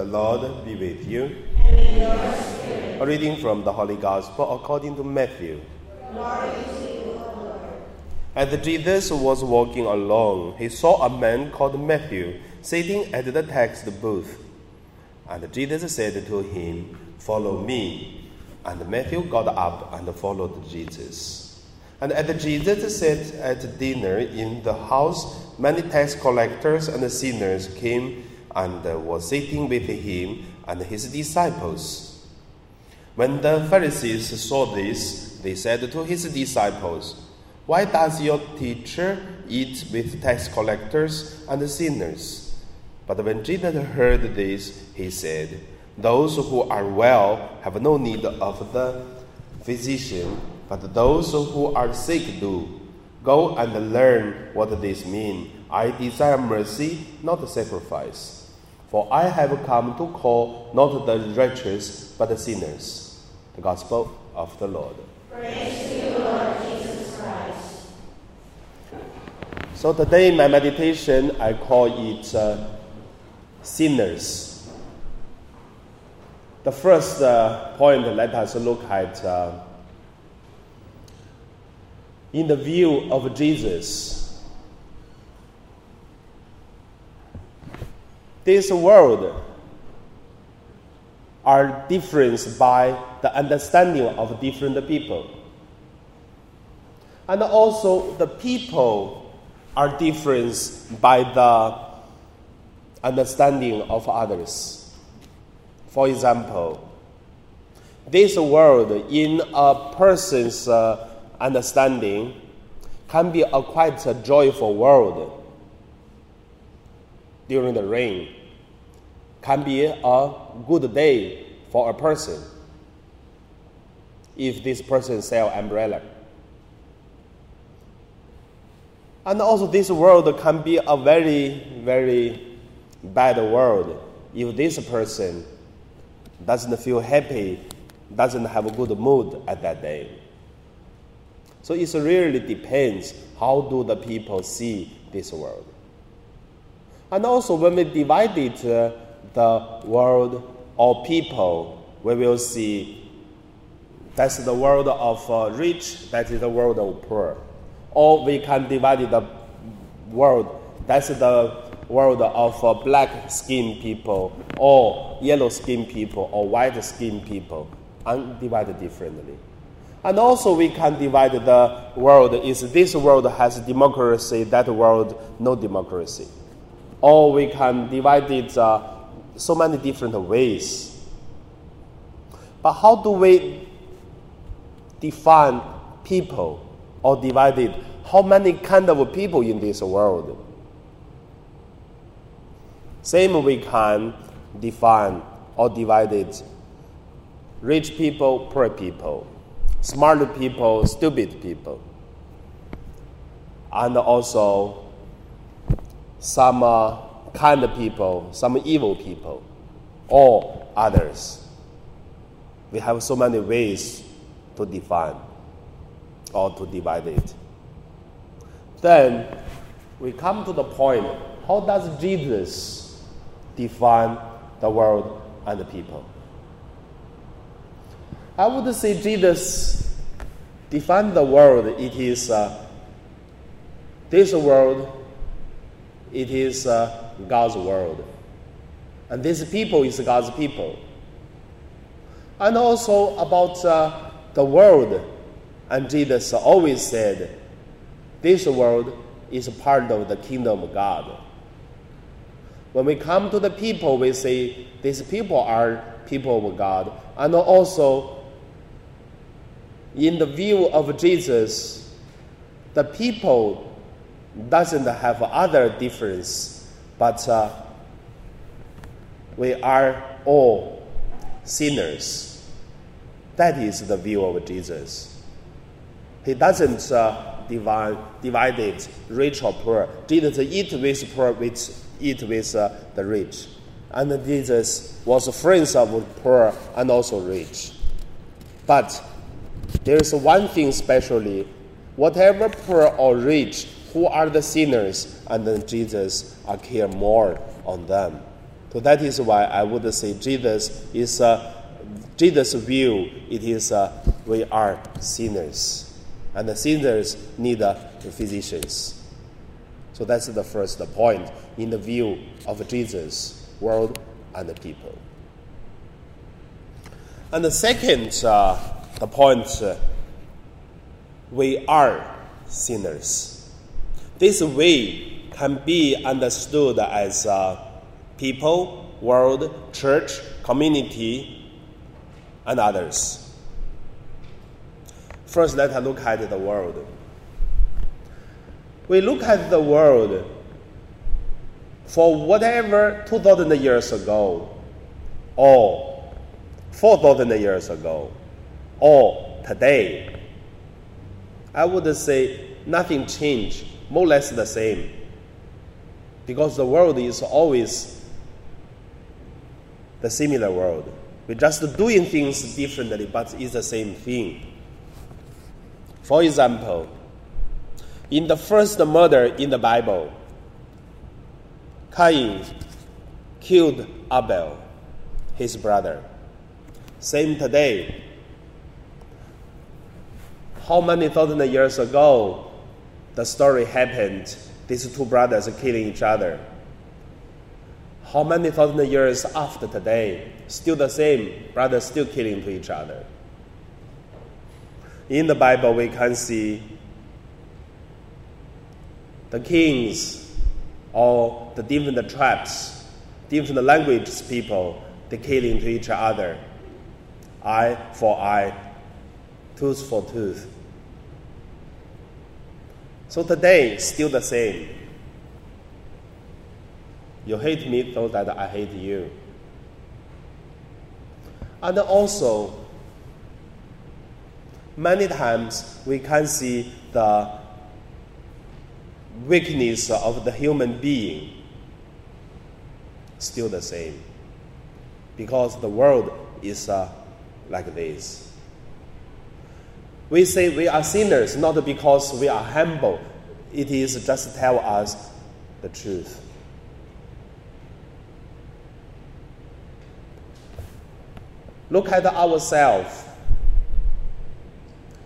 The Lord be with you. A reading from the Holy Gospel according to Matthew. As Jesus was walking along, he saw a man called Matthew sitting at the tax booth. And Jesus said to him, Follow me. And Matthew got up and followed Jesus. And as Jesus sat at dinner in the house, many tax collectors and sinners came and was sitting with him and his disciples. When the Pharisees saw this, they said to his disciples, Why does your teacher eat with tax collectors and sinners? But when Jesus heard this, he said, Those who are well have no need of the physician, but those who are sick do. Go and learn what this means. I desire mercy, not sacrifice. For I have come to call not the righteous, but the sinners. The Gospel of the Lord. Praise you, Lord Jesus Christ. So today, in my meditation, I call it uh, sinners. The first uh, point, let us look at uh, in the view of Jesus. This world are different by the understanding of different people. And also, the people are different by the understanding of others. For example, this world, in a person's uh, understanding, can be a quite a joyful world during the rain, can be a good day for a person if this person sell umbrella. And also, this world can be a very, very bad world if this person doesn't feel happy, doesn't have a good mood at that day. So it really depends how do the people see this world. And also, when we divided uh, the world or people, we will see that's the world of uh, rich, that is the world of poor. Or we can divide the world, that's the world of uh, black skinned people, or yellow skinned people, or white skinned people, and divide differently. And also, we can divide the world is this world has democracy, that world no democracy. Or we can divide it uh, so many different ways. But how do we define people or divide it? How many kind of people in this world? Same we can define or divide it. Rich people, poor people, smart people, stupid people, and also some uh, kind people, some evil people, or others. We have so many ways to define or to divide it. Then we come to the point how does Jesus define the world and the people? I would say Jesus define the world. It is uh, this world it is uh, God's world. And this people is God's people. And also about uh, the world. And Jesus always said, this world is part of the kingdom of God. When we come to the people, we say these people are people of God. And also, in the view of Jesus, the people doesn't have other difference, but uh, we are all sinners. That is the view of Jesus. He doesn't uh, divide, divide it rich or poor. Jesus eat with poor, with, eat with uh, the rich. And Jesus was friends of poor and also rich. But there is one thing especially, whatever poor or rich who are the sinners, and then Jesus care more on them. So that is why I would say Jesus is uh, Jesus' view. It is we are sinners, and the sinners need uh, physicians. So that's the first point in the view of Jesus, world, and the people. And the second, uh, the point, uh, we are sinners. This way can be understood as people, world, church, community, and others. First, let us look at the world. We look at the world for whatever 2,000 years ago, or 4,000 years ago, or today. I would say nothing changed, more or less the same. Because the world is always the similar world. We're just doing things differently, but it's the same thing. For example, in the first murder in the Bible, Cain killed Abel, his brother. Same today. How many thousand years ago the story happened? These two brothers are killing each other how many thousand years after today, still the same, brothers still killing to each other. In the Bible, we can see the kings or the different tribes, different languages people, they killing to each other. Eye for eye, tooth for tooth. So today, still the same. You hate me so that I hate you. And also, many times we can see the weakness of the human being still the same. Because the world is uh, like this. We say we are sinners not because we are humble, it is just tell us the truth. look at ourselves.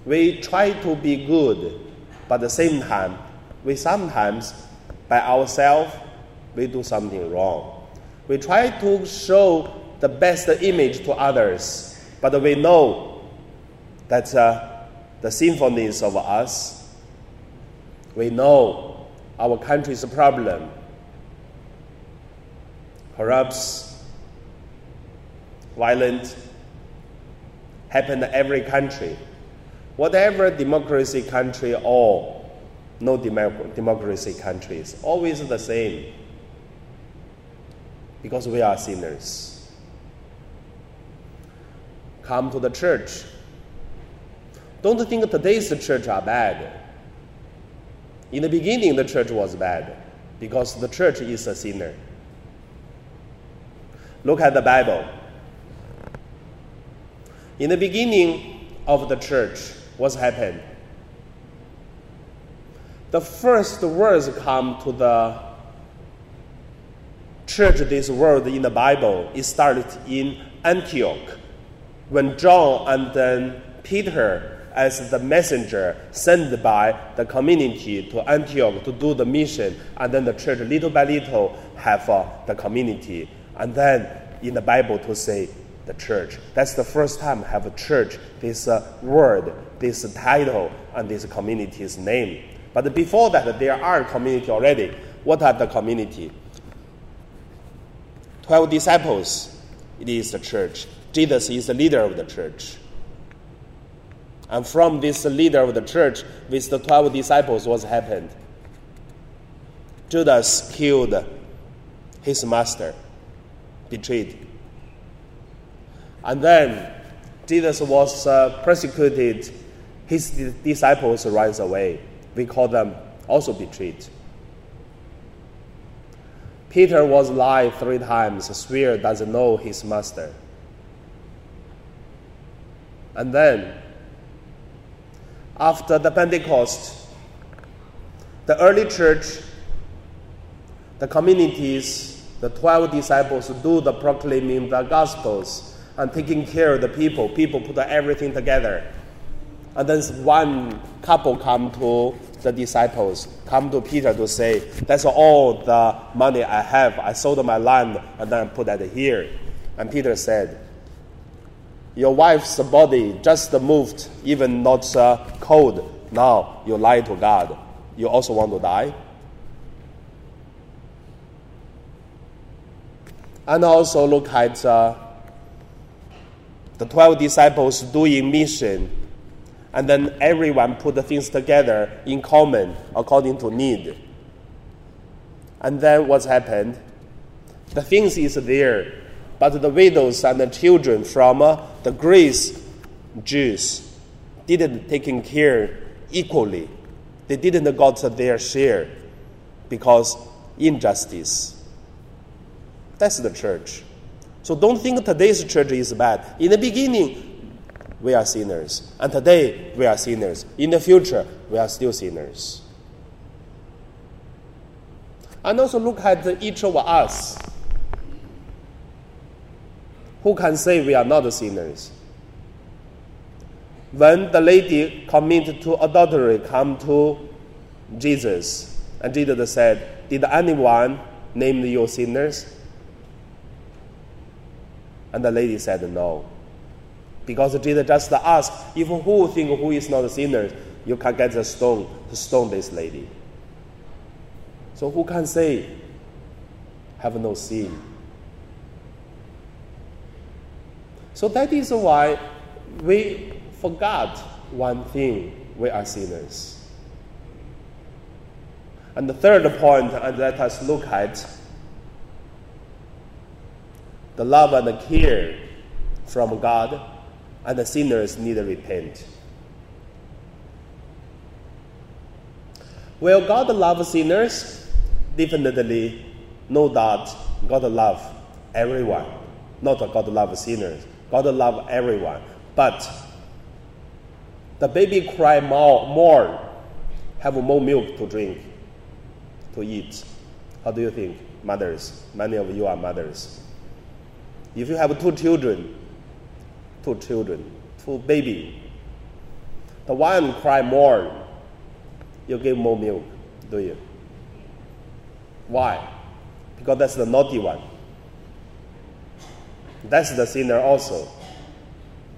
We try to be good, but at the same time, we sometimes, by ourselves, we do something wrong. We try to show the best image to others, but we know that uh, the sinfulness of us, we know our country's problem, corrupts, violent, happen in every country. Whatever democracy country or no democracy countries, always the same. Because we are sinners. Come to the church. Don't think today's church are bad. In the beginning, the church was bad because the church is a sinner. Look at the Bible. In the beginning of the church, what happened? The first words come to the church this word in the Bible. It started in Antioch when John and then Peter as the messenger sent by the community to Antioch to do the mission, and then the church little by little have uh, the community, and then in the Bible to say the church. That's the first time have a church, this uh, word, this title, and this community's name. But before that, there are community already. What are the community? Twelve disciples. It is the church. Jesus is the leader of the church. And from this leader of the church, with the twelve disciples, what happened? Judas killed his master, betrayed. And then Jesus was uh, persecuted. His disciples ran away. We call them also betrayed. Peter was lied three times, swear doesn't know his master. And then, after the Pentecost, the early church, the communities, the 12 disciples do the proclaiming the gospels and taking care of the people. People put everything together. And then one couple come to the disciples, come to Peter to say, That's all the money I have. I sold my land and then put that here. And Peter said, Your wife's body just moved, even not uh, cold. Now you lie to God. You also want to die? And also look at uh, the 12 disciples doing mission and then everyone put the things together in common according to need. And then what's happened? The things is there, but the widows and the children from uh, the Greece Jews didn't taken care equally. They didn't got their share because injustice. That's the church. So don't think today's church is bad. In the beginning, we are sinners. And today, we are sinners. In the future, we are still sinners. And also look at each of us. Who can say we are not sinners? When the lady committed to adultery come to Jesus, and Jesus said, Did anyone name you sinners? And the lady said, No. Because Jesus just asked, if who think who is not a sinner, you can get the stone to stone this lady. So who can say have no sin? So that is why we forgot one thing we are sinners. And the third point, and let us look at the love and the care from God and the sinners need to repent. Well, God loves sinners, definitely, no doubt, God loves everyone. Not God loves sinners, God loves everyone. But the baby cry more, more, have more milk to drink, to eat. How do you think, mothers? Many of you are mothers. If you have two children, two children, two baby. The one cry more, you give more milk, do you? Why? Because that's the naughty one. That's the sinner also.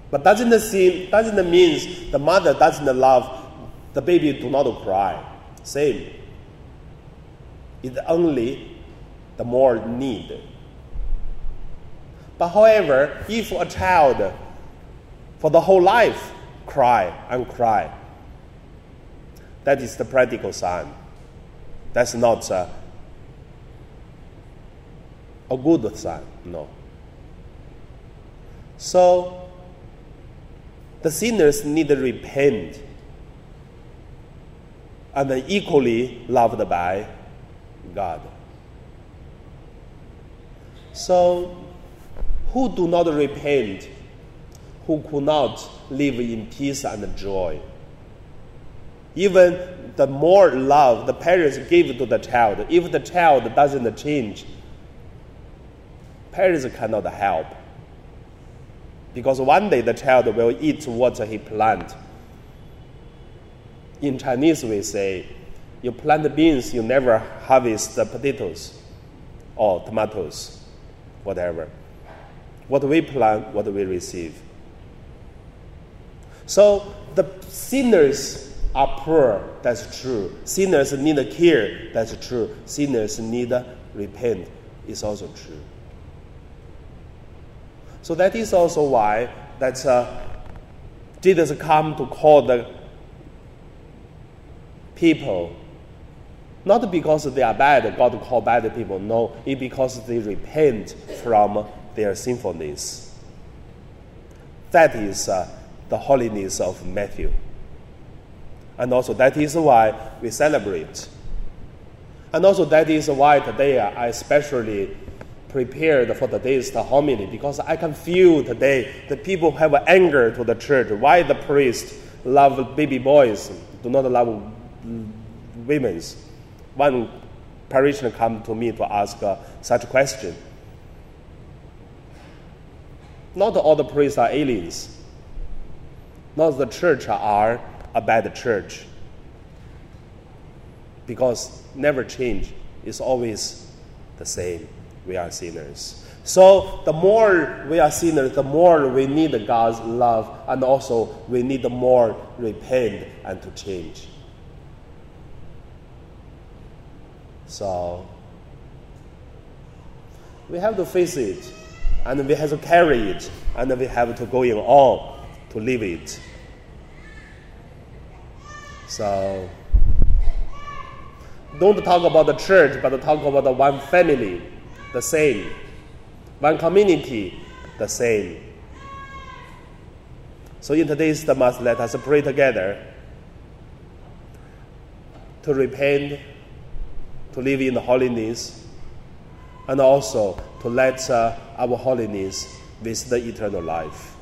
But doesn't the sin doesn't mean the mother doesn't love the baby do not cry. Same. It's only the more need. But however, if a child for the whole life, cry and cry. That is the practical sign. That's not a, a good sign, no. So, the sinners need to repent and equally loved by God. So, who do not repent who could not live in peace and joy. Even the more love the parents give to the child, if the child doesn't change, parents cannot help. Because one day the child will eat what he plant. In Chinese, we say, you plant the beans, you never harvest the potatoes or tomatoes, whatever. What we plant, what we receive. So the sinners are poor, that's true. Sinners need care, that's true. Sinners need repent, is also true. So that is also why that uh, Jesus come to call the people not because they are bad, God call bad people. No, it's because they repent from their sinfulness. That is uh, the holiness of Matthew. And also, that is why we celebrate. And also, that is why today I especially prepared for today's homily because I can feel today the people have anger to the church. Why the priest love baby boys, do not love women? One parishioner come to me to ask uh, such a question. Not all the priests are aliens. Not the church are a bad church. Because never change. is always the same. We are sinners. So the more we are sinners, the more we need God's love, and also we need the more repent and to change. So we have to face it, and we have to carry it, and we have to go in on to live it. So don't talk about the church, but talk about the one family, the same. One community, the same. So in today's Mass, let us pray together to repent, to live in holiness, and also to let uh, our holiness with the eternal life.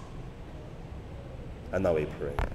And now we pray.